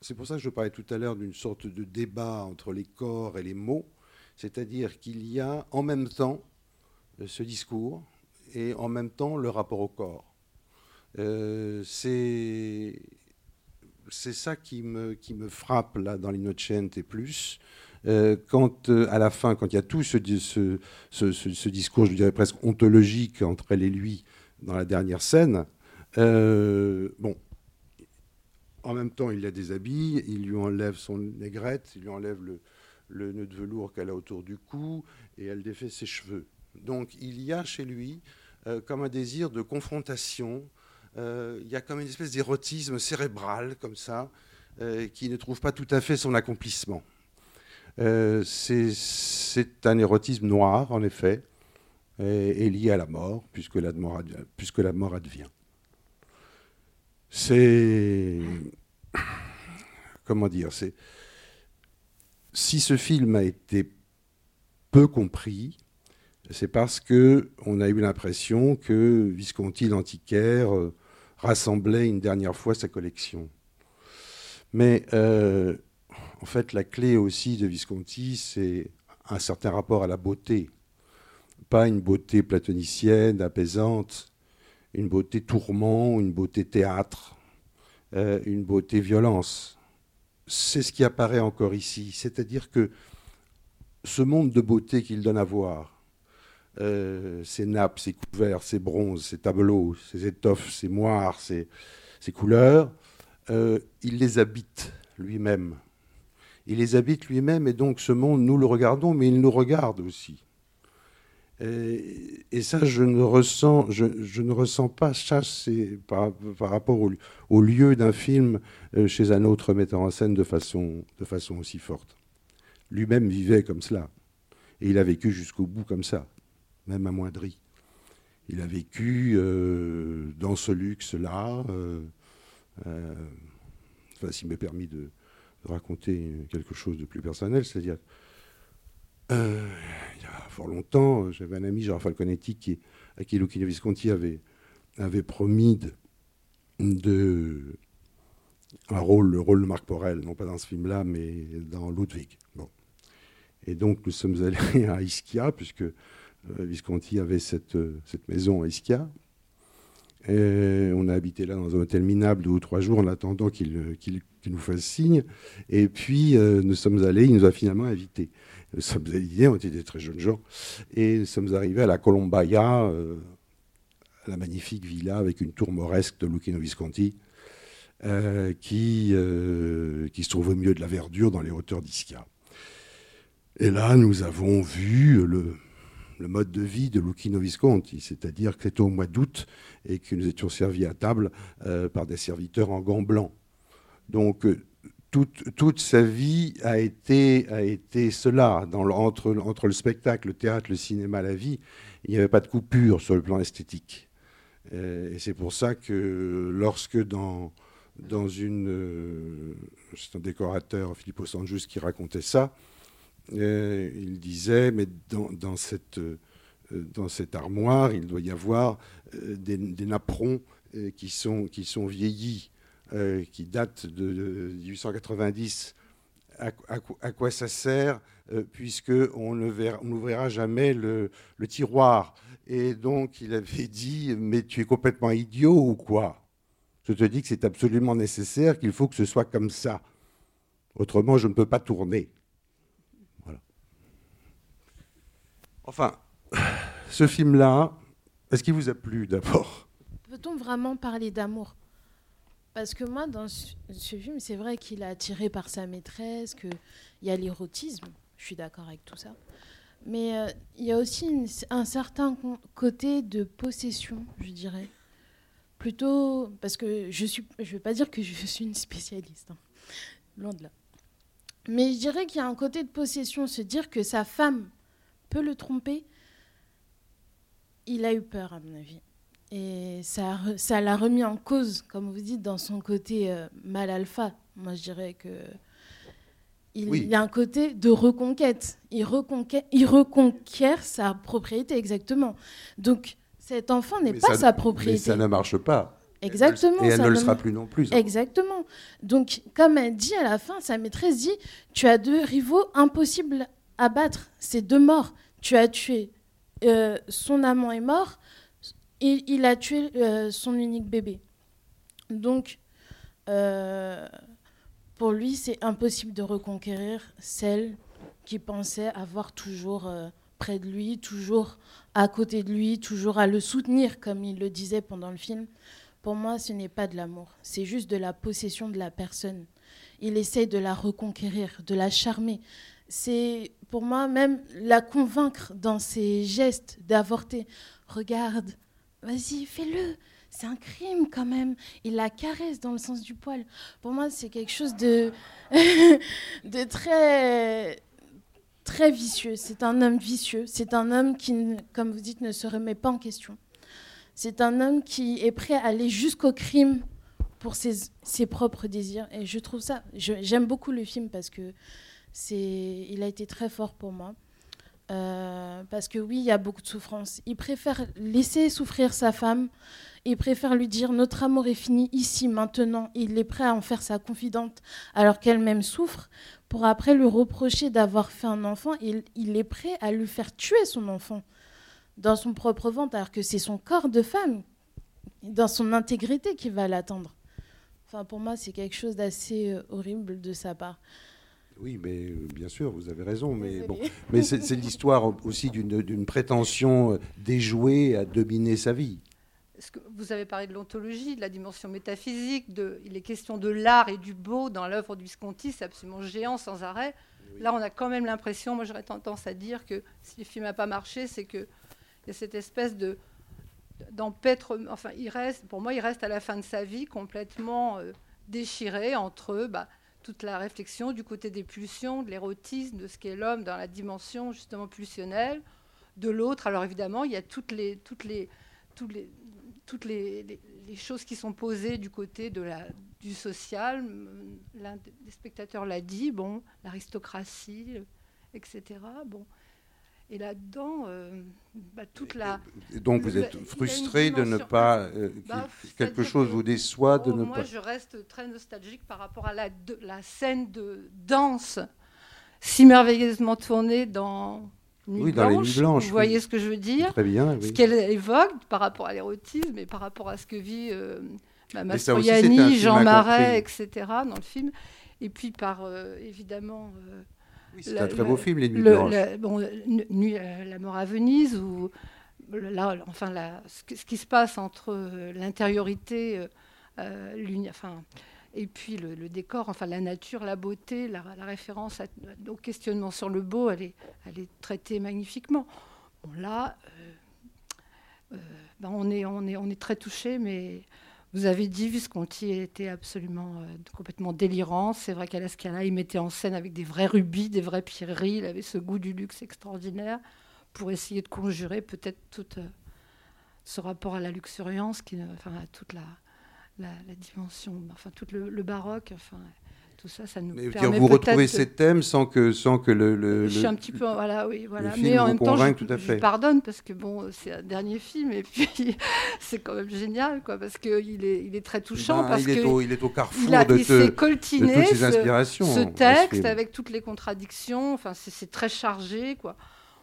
Speaker 2: c'est pour ça que je parlais tout à l'heure d'une sorte de débat entre les corps et les mots, c'est-à-dire qu'il y a en même temps ce discours et en même temps le rapport au corps. Euh, c'est c'est ça qui me, qui me frappe là dans l'Innocente et plus. Euh, quand euh, à la fin, quand il y a tout ce, discours, je dirais presque ontologique entre elle et lui dans la dernière scène, euh, bon, en même temps, il la déshabille, il lui enlève son négrette, il lui enlève le, le nœud de velours qu'elle a autour du cou et elle défait ses cheveux. Donc il y a chez lui comme un désir de confrontation, il y a comme une espèce d'érotisme cérébral comme ça, qui ne trouve pas tout à fait son accomplissement. Euh, c'est un érotisme noir, en effet, et, lié à la mort, puisque la mort, advient. C'est. Comment dire Si ce film a été peu compris, c'est parce qu'on a eu l'impression que Visconti l'antiquaire euh, rassemblait une dernière fois sa collection. Mais euh, en fait, la clé aussi de Visconti, c'est un certain rapport à la beauté. Pas une beauté platonicienne, apaisante, une beauté tourment, une beauté théâtre, euh, une beauté violence. C'est ce qui apparaît encore ici. C'est-à-dire que ce monde de beauté qu'il donne à voir, euh, ces nappes, ces couverts, ces bronzes, ces tableaux, ces étoffes, ces moires, ces, ces couleurs, euh, il les habite lui-même. Il les habite lui-même et donc ce monde, nous le regardons, mais il nous regarde aussi. Et, ça, je ne ressens, je, ne ressens pas ça par, rapport au, lieu d'un film euh, chez un autre metteur en scène de façon, de façon aussi forte. Lui-même vivait comme cela. Et il a vécu jusqu'au bout comme ça même amoindri. Il a vécu euh, dans ce luxe-là. Euh, enfin, s'il m'est permis de, raconter quelque chose de plus personnel, c'est-à-dire, il y a fort longtemps, j'avais un ami, Gérard Falconetti, à qui Lucchino Visconti avait, promis de, un rôle, le rôle de Marc Porel, non pas dans ce film-là, mais dans Ludwig. Bon. Et donc nous sommes allés <laughs> à Ischia, puisque euh, Visconti avait euh, cette maison à Ischia. Et on a habité là dans un hôtel minable deux ou trois jours en attendant qu'il euh, nous fasse signe. Et puis euh, nous sommes allés, il nous a finalement invités. Nous sommes allés, on était des très jeunes gens, et nous sommes arrivés à la Colombaia, euh, la magnifique villa avec une tour mauresque de Lucchino Visconti, euh, qui, euh, qui se trouve au milieu de la verdure dans les hauteurs d'Ischia. Et là, nous avons vu le, le mode de vie de Lucchino Visconti, c'est-à-dire que c'était au mois d'août et que nous étions servis à table euh, par des serviteurs en gants blancs. Donc, euh, toute, toute sa vie a été, a été cela. Entre, entre le spectacle, le théâtre, le cinéma, la vie, il n'y avait pas de coupure sur le plan esthétique. Euh, et c'est pour ça que lorsque dans, dans une... c'est un décorateur, Filippo Sanjus, qui racontait ça, euh, il disait, mais dans, dans cette, euh, dans cette armoire, il doit y avoir euh, des, des napperons qui, sont, vieillis, qui datent de, de 1890. À, quoi- ça sert puisque on n'ouvrira jamais le, le tiroir. Et donc il avait dit, mais tu es complètement idiot ou quoi? Je te dis que c'est absolument nécessaire, qu'il faut que ce soit comme ça. Autrement, je ne peux pas tourner. Voilà. Enfin, ce film-là, est-ce qu'il vous a plu d'abord?
Speaker 5: Peut-on vraiment parler d'amour? Parce que moi, dans ce, film, c'est vrai qu'il est attiré par sa maîtresse, qu'il y a l'érotisme, je suis d'accord avec tout ça. Mais euh, il y a aussi un certain côté de possession, je dirais. Plutôt, parce que je ne je vais pas dire que je suis une spécialiste, hein. loin de là. Mais je dirais qu'il y a un côté de possession, se dire que sa femme peut le tromper. Il a eu peur, à mon avis. Et ça, ça l'a remis en cause, comme vous dites, dans son côté euh, mal alpha. Moi, je dirais que il,
Speaker 2: Oui.
Speaker 5: il a un côté de reconquête. Il, reconquête, il reconquiert sa propriété, exactement. Donc, cet enfant n'est pas
Speaker 2: ça-
Speaker 5: sa propriété.
Speaker 2: Mais ça ne marche pas.
Speaker 5: Exactement.
Speaker 2: Et elle
Speaker 5: ça
Speaker 2: ne le sera plus non plus.
Speaker 5: Exactement. Donc, comme elle dit à la fin, sa maîtresse dit Tu as deux rivaux impossibles à battre. C'est deux morts. Tu as tué. euh, son amant est mort. Et il a tué euh, son unique bébé. Donc, euh, pour lui, c'est impossible de reconquérir celle qui pensait avoir toujours près de lui, toujours à côté de lui, toujours à le soutenir, comme il le disait pendant le film. Pour moi, ce n'est pas de l'amour, c'est juste de la possession de la personne. Il essaie de la reconquérir, de la charmer. C'est pour moi même la convaincre dans ses gestes d'avorter. Regarde, vas-y, fais-le. C'est un crime quand même. Il la caresse dans le sens du poil. Pour moi, c'est quelque chose <laughs> de, très, très vicieux. C'est un homme vicieux. C'est un homme qui, comme vous dites, ne se remet pas en question. C'est un homme qui est prêt à aller jusqu'au crime pour ses, ses propres désirs. Et je trouve ça. J'aime beaucoup le film parce que il a été très fort pour moi. Euh, parce que oui, il y a beaucoup de souffrance. Il préfère laisser souffrir sa femme. Il préfère lui dire notre amour est fini ici, maintenant. Il est prêt à en faire sa confidente alors qu'elle-même souffre pour après lui reprocher d'avoir fait un enfant. Il, il est prêt à lui faire tuer son enfant dans son propre ventre alors que c'est son corps de femme, dans son intégrité qui va l'attendre. Enfin, pour moi, c'est quelque chose d'assez euh, horrible de sa part.
Speaker 2: Oui, mais euh, bien sûr, vous avez raison. Mais bon, mais c'est l'histoire aussi d'une prétention euh, déjouée à dominer sa vie.
Speaker 6: Que vous avez parlé de l'ontologie, de la dimension métaphysique, de, il est question de l'art et du beau dans l'œuvre du Visconti, c'est absolument géant sans arrêt. Là, on a quand même l'impression, moi j'aurais tendance à dire que si le film n'a pas marché, c'est qu'il y a cette espèce de d'empêtre, enfin, il reste, pour moi, il reste à la fin de sa vie complètement euh, déchiré entre bah, toute la réflexion du côté des pulsions, de l'érotisme, de ce qu'est l'homme dans la dimension justement pulsionnelle, de l'autre. Alors évidemment, il y a toutes les, choses qui sont posées du côté du social. L'un des spectateurs l'a dit, bon, l'aristocratie, etc. Bon. Et là-dedans, euh, bah, toute la...
Speaker 2: Et donc vous êtes frustré de ne pas euh,
Speaker 6: Bah,
Speaker 2: que quelque chose
Speaker 6: que-
Speaker 2: vous déçoit de
Speaker 6: Oh,
Speaker 2: ne
Speaker 6: moi,
Speaker 2: pas.
Speaker 6: je reste très nostalgique par rapport à la, de- la scène de danse si merveilleusement tournée dans Nuit
Speaker 2: Oui, dans les Nuits Blanches,
Speaker 6: Vous
Speaker 2: oui.
Speaker 6: voyez ce que je veux dire
Speaker 2: Très bien.
Speaker 6: Ce qu'elle évoque par rapport à l'érotisme et par rapport à ce que vit euh, bah, Mastroianni, Jean. Marais, etc. dans le film. Et puis par, euh, évidemment...
Speaker 2: Oui, c'est un très
Speaker 6: le-
Speaker 2: beau film, Les Nuits
Speaker 6: le-
Speaker 2: Blanches.
Speaker 6: le- bon, euh, Nu- Nuit- euh, la mort à Venise, ou là, enfin, la- ce, qui se passe entre euh, l'intériorité, euh, enfin, et puis le, le décor, enfin la nature, la beauté, la, la référence à- au questionnement sur le beau, elle est, elle est traitée magnifiquement. Bon, là, euh, ben, on, est, on, est, on est très touché, mais vous avez dit, Visconti était absolument euh, complètement délirant. C'est vrai qu'à la Scala, il mettait en scène avec des vrais rubis, des vraies pierreries. Il avait ce goût du luxe extraordinaire pour essayer de conjurer peut-être tout euh, ce rapport à la luxuriance, enfin, à toute la, dimension, enfin, tout le, baroque, tout ça, ça nous
Speaker 2: Mais
Speaker 6: permet
Speaker 2: vous retrouvez ces thèmes sans que, sans que le, le-
Speaker 6: je suis un petit peu, voilà, oui, voilà. Mais en même temps, je,
Speaker 2: tout à
Speaker 6: je
Speaker 2: fait.
Speaker 6: pardonne parce que bon, c'est un dernier film et <laughs> puis c'est quand même génial, quoi, parce que il est, il est très touchant
Speaker 2: Ben,
Speaker 6: parce
Speaker 2: il, est
Speaker 6: que
Speaker 2: au, il est au carrefour
Speaker 6: il, a-
Speaker 2: de,
Speaker 6: il
Speaker 2: te-
Speaker 6: coltiné
Speaker 2: de toutes ces
Speaker 6: ce-
Speaker 2: inspirations.
Speaker 6: ce texte avec toutes les contradictions. Enfin, c'est c'est très chargé, quoi.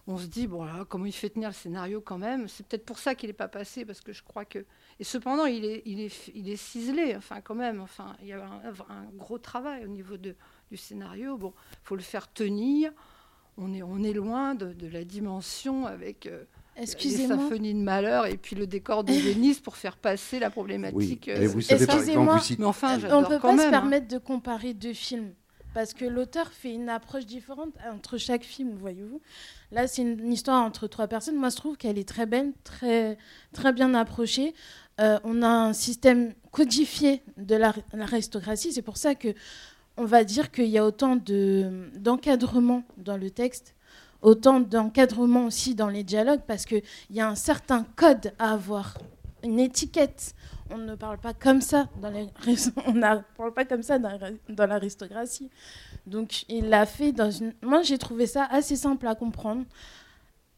Speaker 6: On se dit bon là, comment il fait tenir le scénario quand même? C'est peut-être pour ça qu'il n'est pas passé parce que je crois que. Et cependant, il est, il est, il est ciselé. Enfin, quand même. Enfin, il y a un, un gros travail au niveau de, du scénario. Bon, faut le faire tenir. On est, on est loin de, de la dimension avec. euh, les
Speaker 5: Excusez-moi.
Speaker 6: symphonies de malheur et puis le décor de <laughs> Venise pour faire passer la
Speaker 2: Oui,
Speaker 6: problématique.
Speaker 2: et
Speaker 6: euh,
Speaker 2: vous savez par exemple,
Speaker 5: Excusez-moi.
Speaker 2: vous citez-
Speaker 6: mais enfin,
Speaker 5: On
Speaker 6: j'adore
Speaker 5: ne peut
Speaker 6: quand
Speaker 5: pas se
Speaker 6: hein.
Speaker 5: permettre de comparer deux films. Parce que l'auteur fait une approche différente entre chaque film, voyez-vous. Là, c'est une histoire entre trois personnes. Moi, je trouve qu'elle est très belle, très, très bien approchée. Euh, on a un système codifié de la- l'aristocratie. C'est pour ça que on va dire qu'il y a autant de- d'encadrement dans le texte, autant d'encadrement aussi dans les dialogues, parce qu'il y a un certain code à avoir, une étiquette. On ne parle pas comme ça dans les <laughs> on parle pas comme ça dans l'aristocratie. Donc il l'a fait dans une. Moi j'ai trouvé ça assez simple à comprendre,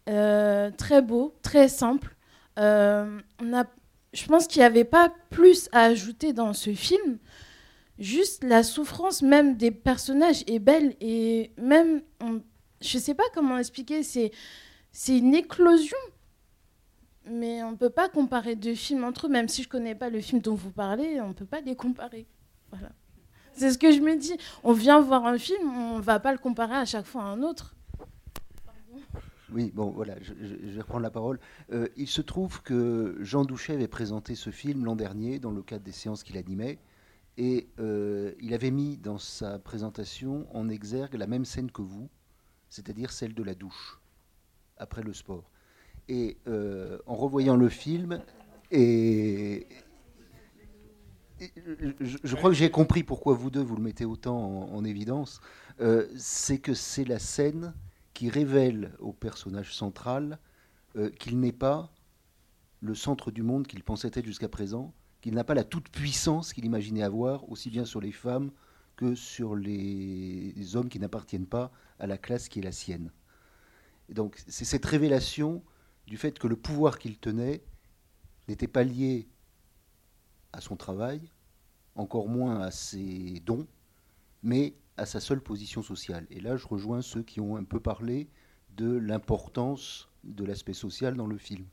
Speaker 5: Euh, très beau, très simple. Euh, on a, je pense qu'il n'y avait pas plus à ajouter dans ce film. Juste la souffrance même des personnages est belle et même, je sais pas comment expliquer, c'est une éclosion. Mais on ne peut pas comparer deux films entre eux, même si je connais pas le film dont vous parlez, on ne peut pas les comparer. Voilà. C'est ce que je me dis. On vient voir un film, on va pas le comparer à chaque fois à un autre.
Speaker 7: Oui, bon, voilà, je, vais reprendre la parole. Euh, il se trouve que Jean Douchet avait présenté ce film l'an dernier dans le cadre des séances qu'il animait, et euh, il avait mis dans sa présentation en exergue la même scène que vous, c'est-à-dire celle de la douche, après le sport. Et euh, en revoyant le film, et, je, crois que j'ai compris pourquoi vous deux vous le mettez autant en, en évidence, c'est que c'est la scène qui révèle au personnage central euh, qu'il n'est pas le centre du monde qu'il pensait être jusqu'à présent, qu'il n'a pas la toute-puissance qu'il imaginait avoir, aussi bien sur les femmes que sur les, hommes qui n'appartiennent pas à la classe qui est la sienne. Donc c'est cette révélation du fait que le pouvoir qu'il tenait n'était pas lié à son travail, encore moins à ses dons, mais à sa seule position sociale. Et là, je rejoins ceux qui ont un peu parlé de l'importance de l'aspect social dans le film.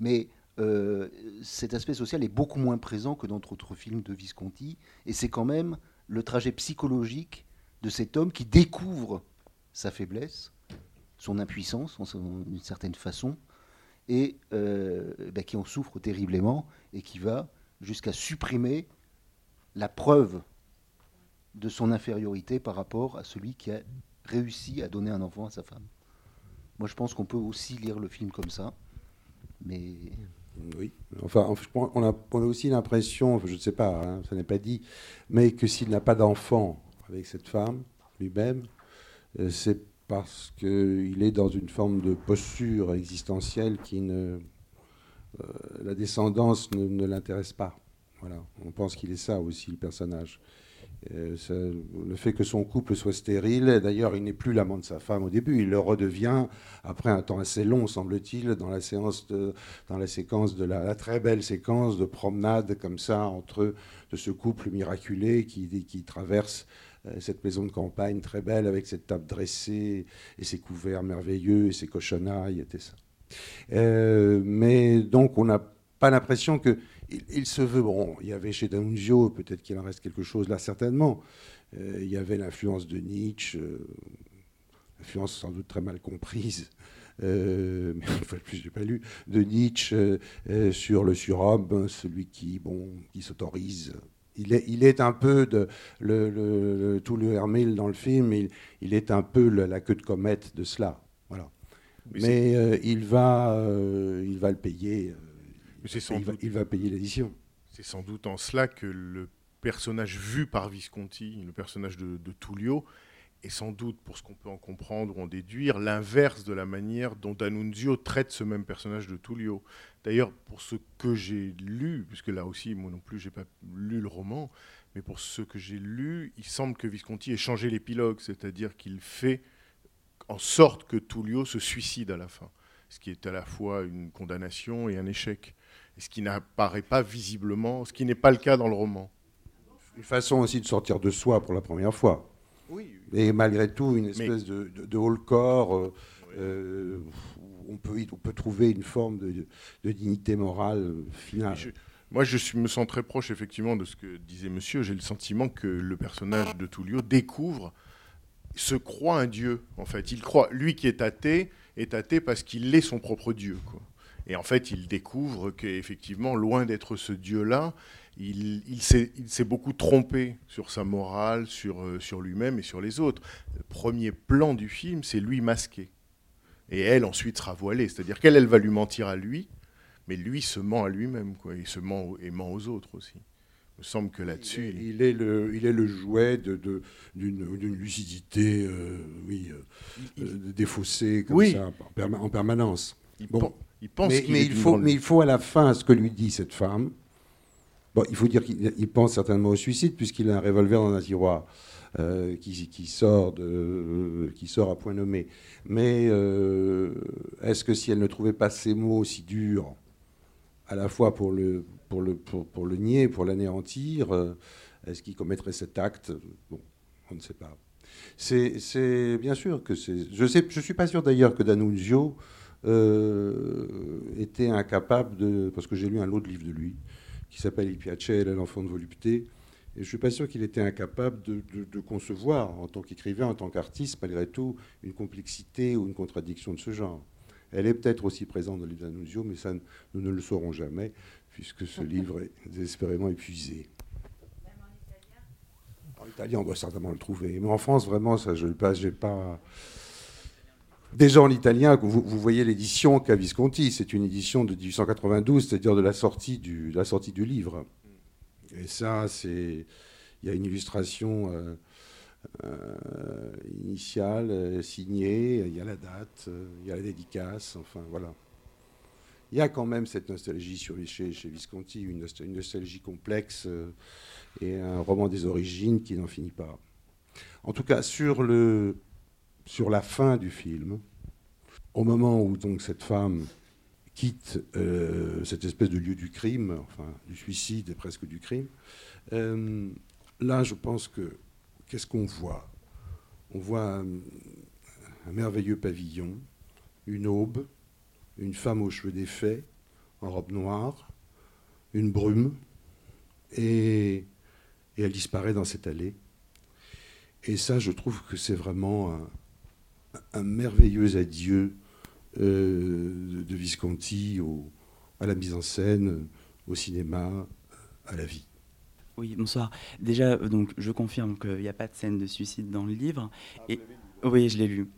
Speaker 7: Mais euh, cet aspect social est beaucoup moins présent que dans d'autres films de Visconti, et c'est quand même le trajet psychologique de cet homme qui découvre sa faiblesse, son impuissance, d'une certaine façon, et euh, bah, qui en souffre terriblement, et qui va jusqu'à supprimer la preuve de son infériorité par rapport à celui qui a réussi à donner un enfant à sa femme. Moi, je pense qu'on peut aussi lire le film comme ça, mais
Speaker 2: Oui. Enfin, on a aussi l'impression, je ne sais pas, hein, ça n'est pas dit, mais que s'il n'a pas d'enfant avec cette femme lui-même, euh, c'est parce qu'il est dans une forme de posture existentielle qui ne. euh, la descendance ne, ne l'intéresse pas. Voilà. On pense qu'il est ça aussi, le personnage. Euh, le fait que son couple soit stérile, d'ailleurs, il n'est plus l'amant de sa femme au début, il le redevient après un temps assez long, semble-t-il, dans la séance dans la séquence de la, très belle séquence de promenade comme ça entre de ce couple miraculé qui, qui traverse euh, cette maison de campagne très belle avec cette table dressée et ses couverts merveilleux et ses cochonnailles et ça. Euh, mais donc on n'a pas l'impression que il, se veut bon. Il y avait chez D'Annunzio peut-être qu'il en reste quelque chose là certainement. Euh, il y avait l'influence de Nietzsche, influence sans doute très mal comprise. <laughs> mais une fois de plus, j'ai pas lu de Nietzsche sur le surhomme, celui qui, bon, qui s'autorise il est, il est un peu de le, tout le Hermile dans le film, il, il est un peu la queue de comète de cela. Voilà. Mais, euh, il, va, euh, il va le payer. Euh, il, va, il, va, payer l'édition.
Speaker 1: C'est sans doute en cela que le personnage vu par Visconti, le personnage de, de Tullio, est sans doute, pour ce qu'on peut en comprendre ou en déduire, l'inverse de la manière dont D'Annunzio traite ce même personnage de Tullio. D'ailleurs, pour ce que j'ai lu, puisque là aussi, moi non plus, j'ai pas lu le roman, mais pour ce que j'ai lu, il semble que Visconti ait changé l'épilogue, c'est-à-dire qu'il fait en sorte que Tullio se suicide à la fin, ce qui est à la fois une condamnation et un échec, ce qui n'apparaît pas visiblement, ce qui n'est pas le cas dans le roman.
Speaker 2: Une façon aussi de sortir de soi pour la première fois. Oui. Et malgré tout, une espèce de, de, haut-corps. Euh, euh, on peut, on peut trouver une forme de, dignité morale finale.
Speaker 1: moi, je suis, me sens très proche effectivement de ce que disait Monsieur. J'ai le sentiment que le personnage de Tullio découvre, se croit un dieu. En fait, il croit, lui qui est athée, est athée parce qu'il est son propre dieu. Quoi. Et en fait, il découvre qu'effectivement, loin d'être ce dieu-là, il, il s'est beaucoup trompé sur sa morale, sur, euh, sur lui-même et sur les autres. Le premier plan du film, c'est lui masqué. Et elle, ensuite, sera voilée. C'est-à-dire qu'elle, elle va lui mentir à lui, mais lui se ment à lui-même, quoi. Il se ment, et ment aux autres aussi. Il me semble que là-dessus...
Speaker 2: Il, est le, il est le jouet d'une de, lucidité, euh, oui, euh, défaussée, comme ça, en, permanence.
Speaker 1: Il, bon. Il pense
Speaker 2: mais, mais il faut, mais il faut à la fin ce que lui dit cette femme. Bon, il faut dire qu'il pense certainement au suicide, puisqu'il a un revolver dans un tiroir. Euh, qui, sort de, qui sort à point nommé. Mais euh, est-ce que si elle ne trouvait pas ces mots si durs, à la fois pour le, pour le, pour, le nier, pour l'anéantir, euh, est-ce qu'il commettrait cet acte? Bon, on ne sait pas. C'est bien sûr que c'est. Je ne je suis pas sûr d'ailleurs que D'Annunzio était incapable de. Parce que j'ai lu un autre livre de lui, qui s'appelle Il piacere, l'enfant de volupté, et je ne suis pas sûr qu'il était incapable de, concevoir, en tant qu'écrivain, en tant qu'artiste, malgré tout, une complexité ou une contradiction de ce genre. Elle est peut-être aussi présente dans le livre d'Annunzio, mais ça, nous ne le saurons jamais, puisque ce <laughs> livre est désespérément épuisé. En italien, on doit certainement le trouver. Mais en France, vraiment, ça, je ne pas, pas. Déjà en italien, vous, voyez l'édition qu'a Visconti. C'est une édition de 1892, c'est-à-dire de la sortie du, la sortie du livre. Et ça, c'est. Il y a une illustration euh, euh, initiale, euh, signée, il y a la date, il y a la dédicace, enfin voilà. Il y a quand même cette nostalgie sur, chez, chez Visconti, une, nostalgie complexe et un roman des origines qui n'en finit pas. En tout cas, sur, le, sur la fin du film, au moment où cette femme quitte euh, cette espèce de lieu du crime, du suicide et presque du crime. Euh, là, je pense que qu'est-ce qu'on voit? On voit un, merveilleux pavillon, une aube, une femme aux cheveux défaits, en robe noire, une brume, et, elle disparaît dans cette allée. Et ça, je trouve que c'est vraiment un merveilleux adieu euh, de Visconti à la mise en scène, au cinéma, à la vie.
Speaker 8: Oui, bonsoir. Déjà, euh, donc, je confirme qu'il n'y a pas de scène de suicide dans le livre. Ah, et, oui, je l'ai lu.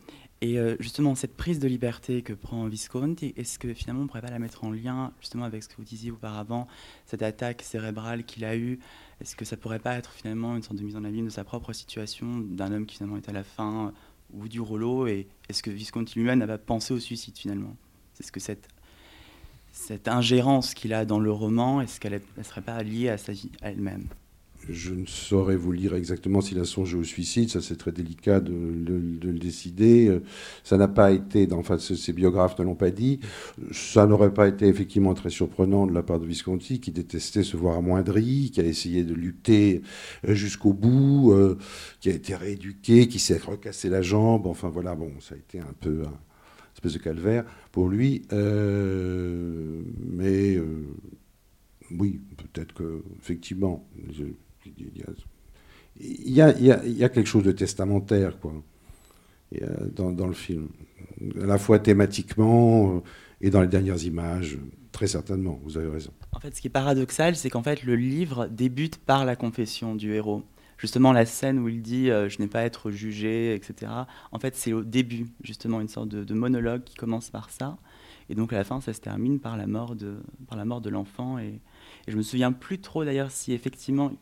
Speaker 8: Et euh, justement, cette prise de liberté que prend Visconti, est-ce que finalement on ne pourrait pas la mettre en lien justement avec ce que vous disiez auparavant, cette attaque cérébrale qu'il a eue? Est-ce que ça ne pourrait pas être finalement une sorte de mise en abîme de sa propre situation, d'un homme qui finalement est à la fin ou du rouleau Et est-ce que Visconti lui-même n'a pas pensé au suicide finalement? C'est ce que cette, cette ingérence qu'il a dans le roman, est-ce qu'elle ne serait pas liée à sa vie elle-même?
Speaker 2: Je ne saurais vous lire exactement s'il a songé au suicide, ça c'est très délicat de, le décider. Ça n'a pas été, enfin ses biographes ne l'ont pas dit, ça n'aurait pas été effectivement très surprenant de la part de Visconti qui détestait se voir amoindri, qui a essayé de lutter euh, jusqu'au bout, euh, qui a été rééduqué, qui s'est recassé la jambe, enfin voilà, bon, ça a été un peu un espèce de calvaire pour lui. Euh, mais oui, peut-être que effectivement, il y, a, quelque chose de testamentaire quoi, dans, dans, le film, à la fois thématiquement euh, et dans les dernières images. Très certainement, vous avez raison.
Speaker 8: En fait, ce qui est paradoxal, c'est qu'en fait, le livre débute par la confession du héros. Justement, la scène où il dit euh, Je n'ai pas à être jugé, etc. En fait, c'est au début, justement, une sorte de, monologue qui commence par ça. Et donc, à la fin, ça se termine par la mort de, par la mort de l'enfant. Et, et je me souviens plus trop d'ailleurs si effectivement.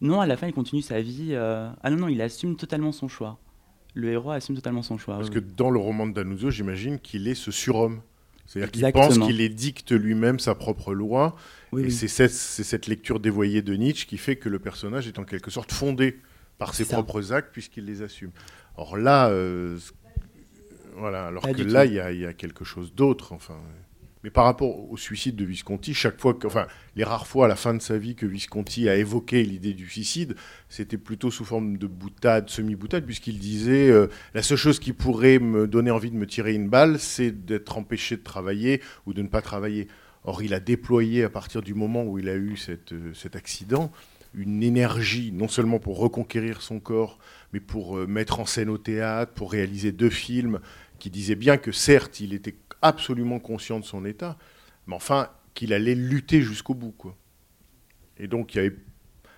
Speaker 8: Non, à la fin, il continue sa vie. Euh, ah non, non, il assume totalement son choix. Le héros assume totalement son choix.
Speaker 1: Parce que dans le roman de Danuzzo, j'imagine qu'il est ce surhomme. C'est-à-dire qu'il pense qu'il édicte lui-même sa propre loi. et c'est cette, cette, lecture dévoyée de Nietzsche qui fait que le personnage est en quelque sorte fondé par ses propres actes puisqu'il les assume. Or là, euh, voilà, alors que là, il y, y, a quelque chose d'autre. Enfin. Mais par rapport au suicide de Visconti, chaque fois que, enfin, les rares fois à la fin de sa vie que Visconti a évoqué l'idée du suicide, c'était plutôt sous forme de boutade, semi-boutade, puisqu'il disait euh, la seule chose qui pourrait me donner envie de me tirer une balle, c'est d'être empêché de travailler ou de ne pas travailler. Or, il a déployé à partir du moment où il a eu euh, cet accident une énergie, non seulement pour reconquérir son corps, mais pour euh, mettre en scène au théâtre, pour réaliser deux films, qui disaient bien que certes, il était absolument conscient de son état, mais enfin qu'il allait lutter jusqu'au bout. Quoi. Et donc, il y avait,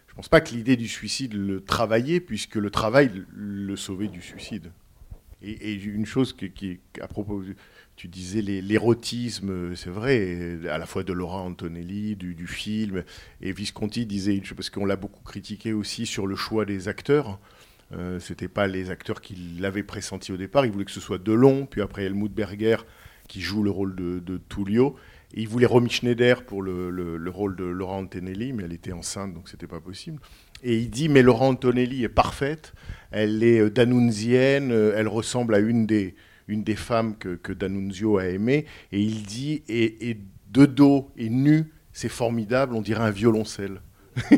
Speaker 1: je ne pense pas que l'idée du suicide le travaillait, puisque le travail le sauvait du suicide. Et, une chose qui, à propos, tu disais l'érotisme, c'est vrai, à la fois de Laura Antonelli, du, film, et Visconti disait, parce qu'on l'a beaucoup critiqué aussi sur le choix des acteurs. Euh, Ce n'était pas les acteurs qu'il avait pressenti au départ. Il voulait que ce soit Delon, puis après Helmut Berger, qui joue le rôle de, Tullio. Et il voulait Romy Schneider pour le, rôle de Laura Antonelli, mais elle était enceinte, donc c'était pas possible. Et il dit, mais Laura Antonelli est parfaite, elle est euh, danunzienne, euh, elle ressemble à une des, une des femmes que, que Danunzio a aimées. Et il dit, et, de dos et nu, c'est formidable, on dirait un violoncelle. <laughs>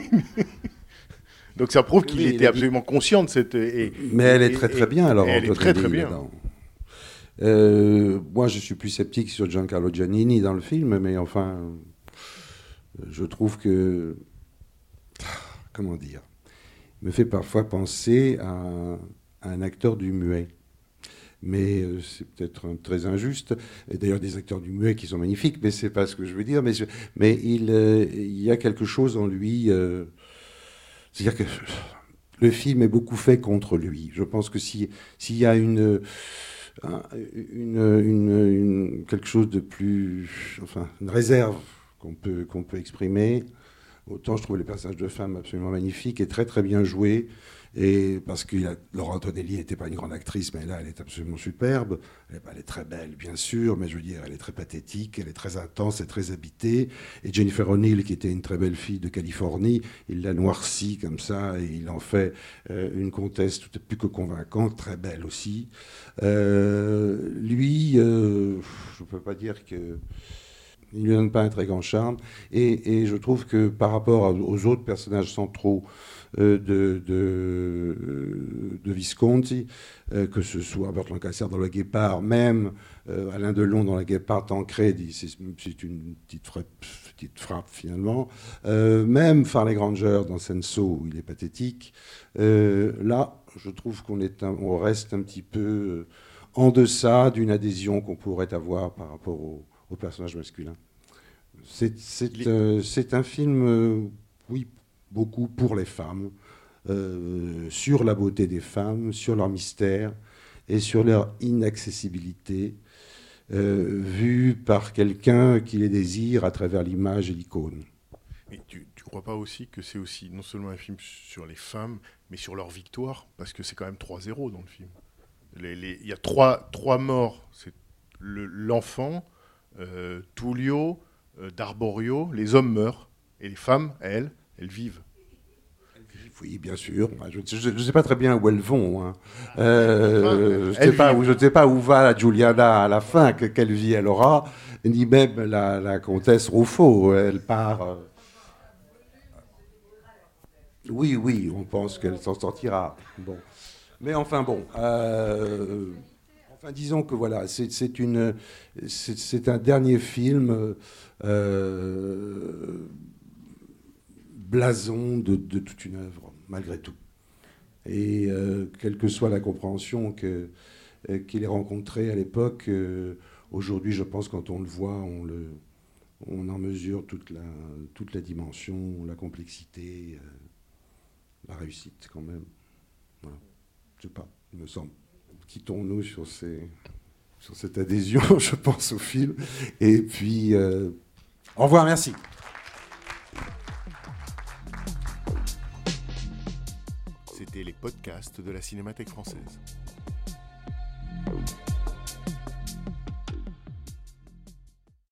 Speaker 1: Donc ça prouve qu'il était absolument conscient de cette.
Speaker 2: mais elle est très très bien alors.
Speaker 1: Elle est très très bien.
Speaker 2: Euh, moi, je suis plus sceptique sur Giancarlo Giannini dans le film, mais enfin, je trouve que. Comment dire Il me fait parfois penser à, un acteur du muet. Mais euh, c'est peut-être très injuste. Et d'ailleurs, des acteurs du muet qui sont magnifiques, mais c'est pas ce que je veux dire. Mais, euh, il, y a quelque chose en lui. C'est-à-dire que le film est beaucoup fait contre lui. Je pense que s'il y a une une, quelque chose de plus, enfin, une réserve qu'on peut, qu'on peut exprimer. Autant je trouve les personnages de femmes absolument magnifiques et très très bien joués. Et parce que Laura Antonelli n'était pas une grande actrice, mais là, elle est absolument superbe. Elle, est très belle, bien sûr, mais je veux dire, elle est très pathétique, elle est très intense et très habitée. Et Jennifer O'Neill, qui était une très belle fille de Californie, il l'a noircie comme ça, et il en fait euh, une comtesse tout plus que convaincante, très belle aussi. Euh, lui, euh, je ne peux pas dire que il ne lui donne pas un très grand charme. Et, je trouve que par rapport aux autres personnages centraux euh, de, de, Visconti, euh, que ce soit Bert Lancaster dans Le Guépard, même euh, Alain Delon dans La Guépard, Tancred, c'est une petite frappe, finalement, même Farley Granger dans Senso, où il est pathétique, là, je trouve qu'on on reste un petit peu en deçà d'une adhésion qu'on pourrait avoir par rapport au, au personnage masculin. C'est un film, oui, beaucoup pour les femmes, euh, sur la beauté des femmes, sur leur mystère et sur leur inaccessibilité, euh, vue par quelqu'un qui les désire à travers l'image et l'icône.
Speaker 1: Mais tu ne crois pas aussi que c'est aussi non seulement un film sur les femmes, mais sur leur victoire? Parce que c'est quand même 3-0 dans le film. Il y a trois, trois morts. C'est l'enfant, euh, Tullio, euh, D'Arborio. Les hommes meurent. Et les femmes, elles, elles vivent.
Speaker 2: oui, bien sûr. Je ne sais pas très bien où elles vont. hein. Euh, je ne sais, pas où- je ne sais pas où va la Juliana à la fin, que- quelle vie elle aura, ni même la, la comtesse Rouffaut. Elle part. euh, Oui, oui, on pense qu'elle s'en sortira. Bon. Mais enfin, bon. euh, Disons que voilà, c'est un dernier film euh, blason de, toute une œuvre, malgré tout. Et euh, quelle que soit la compréhension euh, qu'il ait rencontrée à l'époque, euh, aujourd'hui, je pense, quand on le voit, on, en mesure toute la, toute la dimension, la complexité, euh, la réussite quand même. Voilà. Je sais pas, il me semble. Quittons-nous sur, cette adhésion, <laughs> je pense, au film. Et puis, euh, au revoir, merci.
Speaker 1: C'était les podcasts de la Cinémathèque française.